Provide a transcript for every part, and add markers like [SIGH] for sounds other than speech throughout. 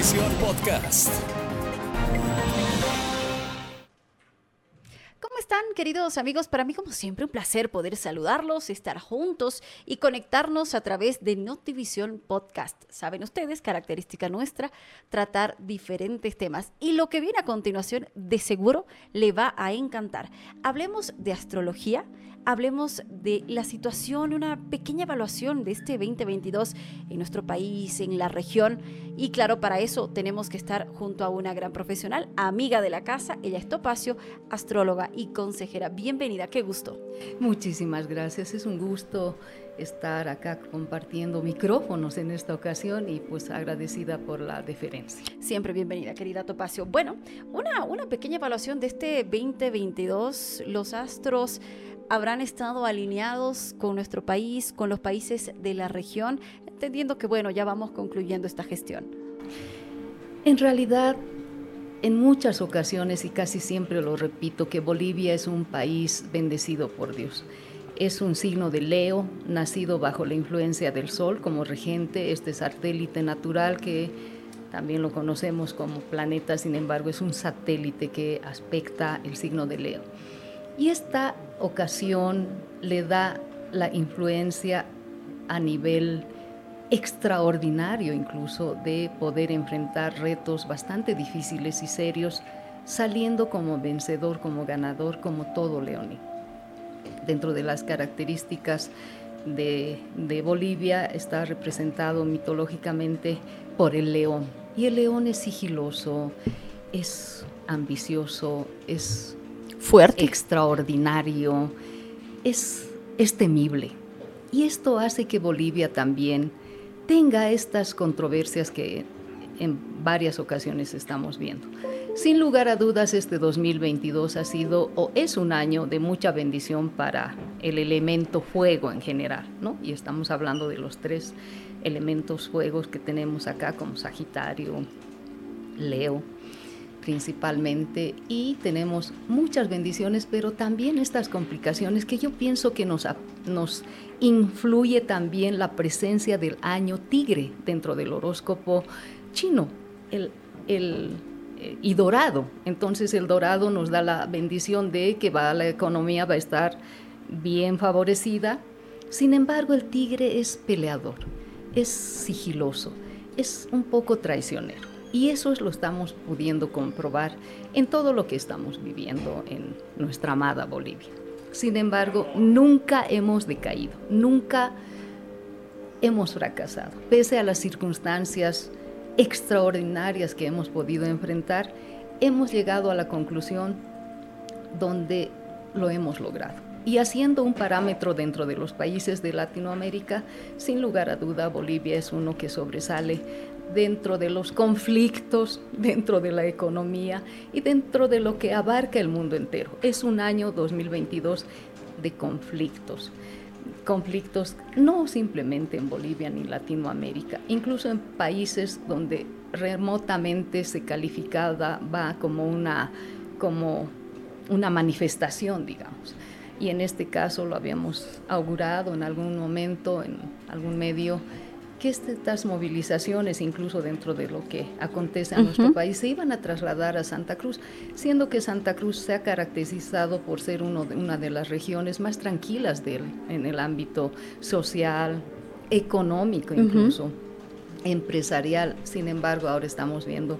Podcast. ¿Cómo están, queridos amigos? Para mí, como siempre, un placer poder saludarlos, estar juntos y conectarnos a través de Notivisión Podcast. Saben ustedes, característica nuestra, tratar diferentes temas. Y lo que viene a continuación, de seguro, le va a encantar. Hablemos de astrología hablemos de la situación, una pequeña evaluación de este 2022 en nuestro país, en la región. Y claro, para eso tenemos que estar junto a una gran profesional, amiga de la casa. Ella es Topacio, astróloga y consejera. Bienvenida, qué gusto. Muchísimas gracias, es un gusto estar acá compartiendo micrófonos en esta ocasión y pues agradecida por la deferencia. Siempre bienvenida, querida Topacio. Bueno, una, una pequeña evaluación de este 2022. Los astros habrán estado alineados con nuestro país, con los países de la región, entendiendo que, bueno, ya vamos concluyendo esta gestión. En realidad, en muchas ocasiones, y casi siempre lo repito, que Bolivia es un país bendecido por Dios. Es un signo de Leo, nacido bajo la influencia del Sol como regente, este satélite natural que también lo conocemos como planeta, sin embargo es un satélite que aspecta el signo de Leo. Y esta ocasión le da la influencia a nivel extraordinario incluso de poder enfrentar retos bastante difíciles y serios, saliendo como vencedor, como ganador, como todo Leoni. Dentro de las características de, de, Bolivia está representado mitológicamente por el león. Y el león es sigiloso, es ambicioso, es fuerte, extraordinario, es, temible. Y esto hace que Bolivia también tenga estas controversias que en varias ocasiones estamos viendo. Sin lugar a dudas, este 2022 ha sido o es un año de mucha bendición para el elemento fuego en general, ¿no? Y estamos hablando de los tres elementos fuegos que tenemos acá, como Sagitario, Leo principalmente y tenemos muchas bendiciones, pero también estas complicaciones que yo pienso que nos, influye también la presencia del año tigre dentro del horóscopo chino, eh, y dorado. Entonces el dorado nos da la bendición de que va, la economía va a estar bien favorecida. Sin embargo, el tigre es peleador, es sigiloso, es un poco traicionero. Y eso lo estamos pudiendo comprobar en todo lo que estamos viviendo en nuestra amada Bolivia. Sin embargo, nunca hemos decaído, nunca hemos fracasado. Pese a las circunstancias extraordinarias que hemos podido enfrentar, hemos llegado a la conclusión donde lo hemos logrado. Y haciendo un parámetro dentro de los países de Latinoamérica, sin lugar a duda, Bolivia es uno que sobresale dentro de los conflictos, [LAUGHS] dentro de la economía y dentro de lo que abarca el mundo entero. Es un año 2022 de conflictos. Conflictos no simplemente en Bolivia ni Latinoamérica, incluso en países donde remotamente se calificaba va como una, como una manifestación, digamos. Y en este caso lo habíamos augurado en algún momento, en algún medio, que estas movilizaciones, incluso dentro de lo que acontece en nuestro país, se iban a trasladar a Santa Cruz, siendo que Santa Cruz se ha caracterizado por ser uno de, una de las regiones más tranquilas en el ámbito social, económico incluso, empresarial. Sin embargo, ahora estamos viendo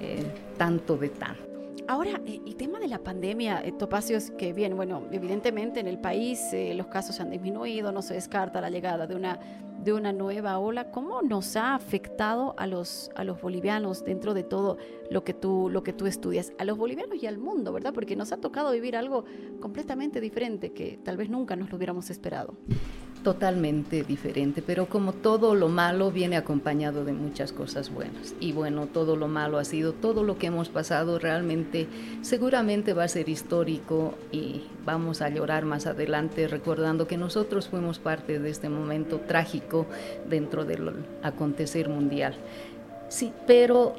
eh, tanto de tanto. Ahora, eh, el tema de la pandemia, eh, Topacios, que bien, bueno, evidentemente en el país los casos han disminuido, no se descarta la llegada de una de una nueva ola, ¿cómo nos ha afectado a los, a los bolivianos dentro de todo lo que, tú, lo que tú estudias? A los bolivianos y al mundo, ¿verdad? Porque nos ha tocado vivir algo completamente diferente que tal vez nunca nos lo hubiéramos esperado totalmente diferente, pero como todo lo malo viene acompañado de muchas cosas buenas. Y bueno, todo lo malo ha sido, todo lo que hemos pasado realmente seguramente va a ser histórico y vamos a llorar más adelante recordando que nosotros fuimos parte de este momento trágico dentro del acontecer mundial. Sí, pero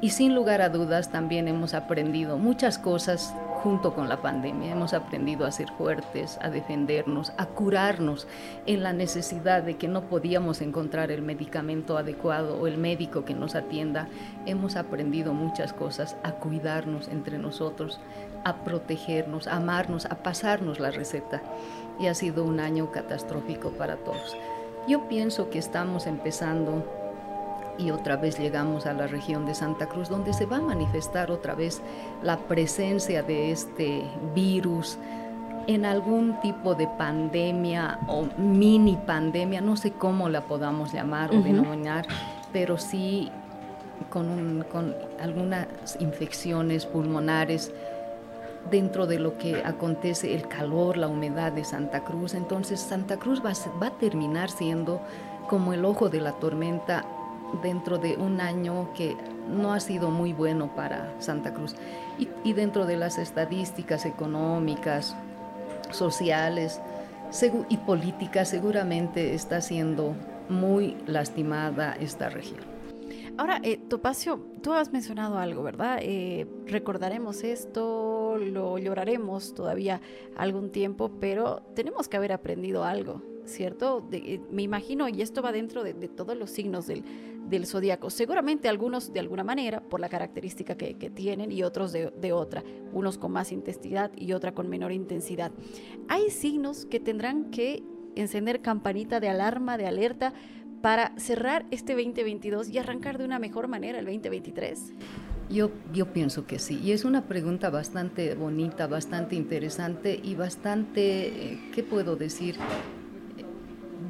y sin lugar a dudas también hemos aprendido muchas cosas junto con la pandemia. Hemos aprendido a ser fuertes, a defendernos, a curarnos en la necesidad de que no podíamos encontrar el medicamento adecuado o el médico que nos atienda. Hemos aprendido muchas cosas, a cuidarnos entre nosotros, a protegernos, a amarnos, a pasarnos la receta. Y ha sido un año catastrófico para todos. Yo pienso que estamos empezando y otra vez llegamos a la región de Santa Cruz, donde se va a manifestar otra vez la presencia de este virus en algún tipo de pandemia o mini pandemia, no sé cómo la podamos llamar o denominar, pero sí con, con algunas infecciones pulmonares dentro de lo que acontece el calor, la humedad de Santa Cruz. Entonces Santa Cruz va, va a terminar siendo como el ojo de la tormenta dentro de un año que no ha sido muy bueno para Santa Cruz. Y, dentro de las estadísticas económicas, sociales y políticas, seguramente está siendo muy lastimada esta región. Ahora, eh, Topacio, tú has mencionado algo, ¿verdad? Eh, recordaremos esto, lo lloraremos todavía algún tiempo, pero tenemos que haber aprendido algo ¿cierto? Eh, me imagino, y esto va dentro de, todos los signos del, del zodiaco. Seguramente algunos de alguna manera, por la característica que, tienen, y otros de, de, otra, unos con más intensidad y otra con menor intensidad. Hay signos que tendrán que encender campanita de alarma, de alerta, para cerrar este 2022 y arrancar de una mejor manera el 2023. Yo, yo pienso que sí, y es una pregunta bastante bonita, bastante interesante y bastante, eh, ¿qué puedo decir?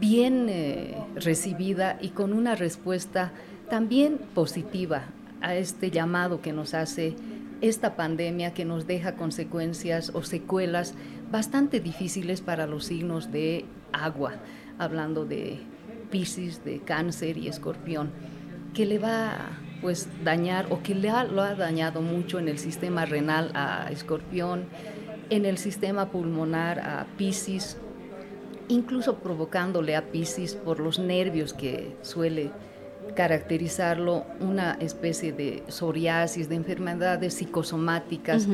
Bien eh, recibida y con una respuesta también positiva a este llamado que nos hace esta pandemia que nos deja consecuencias o secuelas bastante difíciles para los signos de agua, hablando de Pisces, de Cáncer y Escorpión, que le va a pues dañar o que le lo ha dañado mucho en el sistema renal a Escorpión, en el sistema pulmonar a Pisces, incluso provocándole a Pisces por los nervios que suele caracterizarlo una especie de psoriasis, de enfermedades psicosomáticas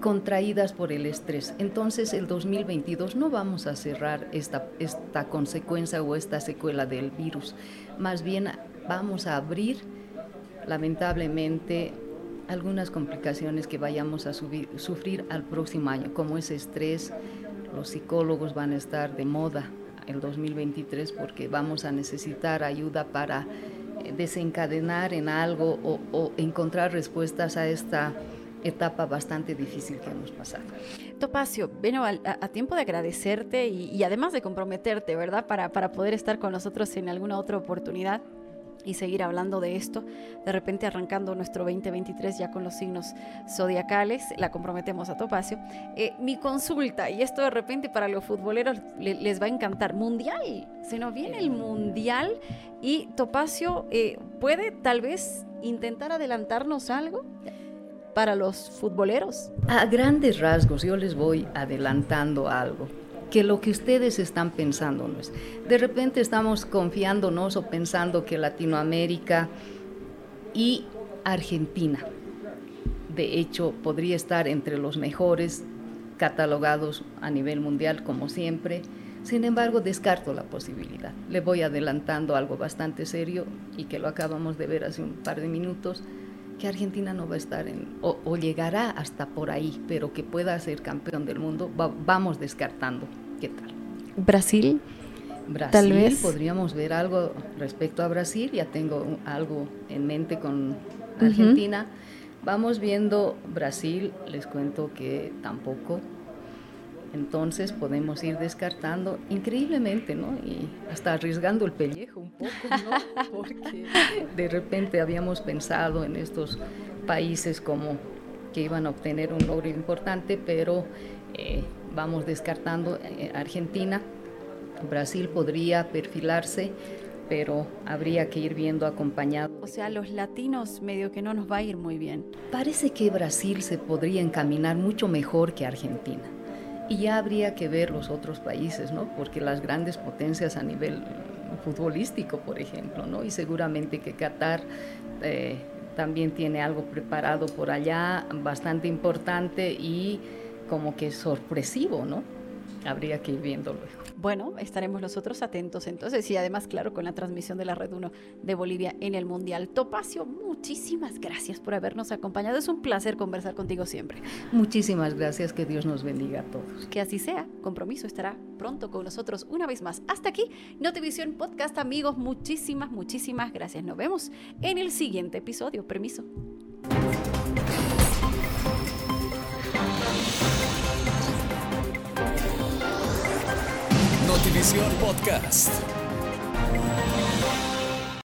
contraídas por el estrés. Entonces el 2022 no vamos a cerrar esta, esta consecuencia o esta secuela del virus, más bien vamos a abrir lamentablemente algunas complicaciones que vayamos a sufrir al próximo año, como ese estrés, los psicólogos van a estar de moda el 2023 porque vamos a necesitar ayuda para eh, desencadenar en algo o, encontrar respuestas a esta etapa bastante difícil que hemos pasado. Topacio, bueno, a, tiempo de agradecerte y, y, además de comprometerte, ¿verdad? Para, para poder estar con nosotros en alguna otra oportunidad y seguir hablando de esto. De repente arrancando nuestro 2023 ya con los signos zodiacales, la comprometemos a Topacio. Eh, mi consulta, y esto de repente para los futboleros les va a encantar, mundial, se nos viene el mundial y Topacio eh, puede tal vez intentar adelantarnos algo para los futboleros. A grandes rasgos yo les voy adelantando algo que lo que ustedes están pensando no es. De repente estamos confiándonos o pensando que Latinoamérica y Argentina, de hecho, podría estar entre los mejores catalogados a nivel mundial, como siempre. Sin embargo, descarto la posibilidad. Le voy adelantando algo bastante serio y que lo acabamos de ver hace un par de minutos, que Argentina no va a estar o, llegará hasta por ahí, pero que pueda ser campeón del mundo, vamos descartando. ¿Qué tal? Brasil. Brasil, tal vez. podríamos ver algo respecto a Brasil, ya tengo algo en mente con Argentina. Vamos viendo Brasil, les cuento que tampoco. Entonces podemos ir descartando increíblemente, ¿no? Y hasta arriesgando el pellejo un poco, ¿no? [LAUGHS] Porque de repente habíamos pensado en estos países como que iban a obtener un logro importante, pero eh, vamos descartando eh, Argentina. Brasil podría perfilarse, pero habría que ir viendo acompañado. O sea, los latinos medio que no nos va a ir muy bien. Parece que Brasil se podría encaminar mucho mejor que Argentina. Y ya habría que ver los otros países, ¿no? Porque las grandes potencias a nivel futbolístico, por ejemplo, ¿no? Y seguramente que Qatar eh, también tiene algo preparado por allá, bastante importante y como que sorpresivo, ¿no? Habría que ir viendo luego. Bueno, estaremos nosotros atentos entonces y además, claro, con la transmisión de la Red 1 de Bolivia en el Mundial. Topacio, muchísimas gracias por habernos acompañado. Es un placer conversar contigo siempre. Muchísimas gracias, que Dios nos bendiga a todos. Que así sea. Compromiso estará pronto con nosotros una vez más. Hasta aquí, Notivisión Podcast, amigos. Muchísimas, muchísimas gracias. Nos vemos en el siguiente episodio. Permiso. Notivisión Podcast.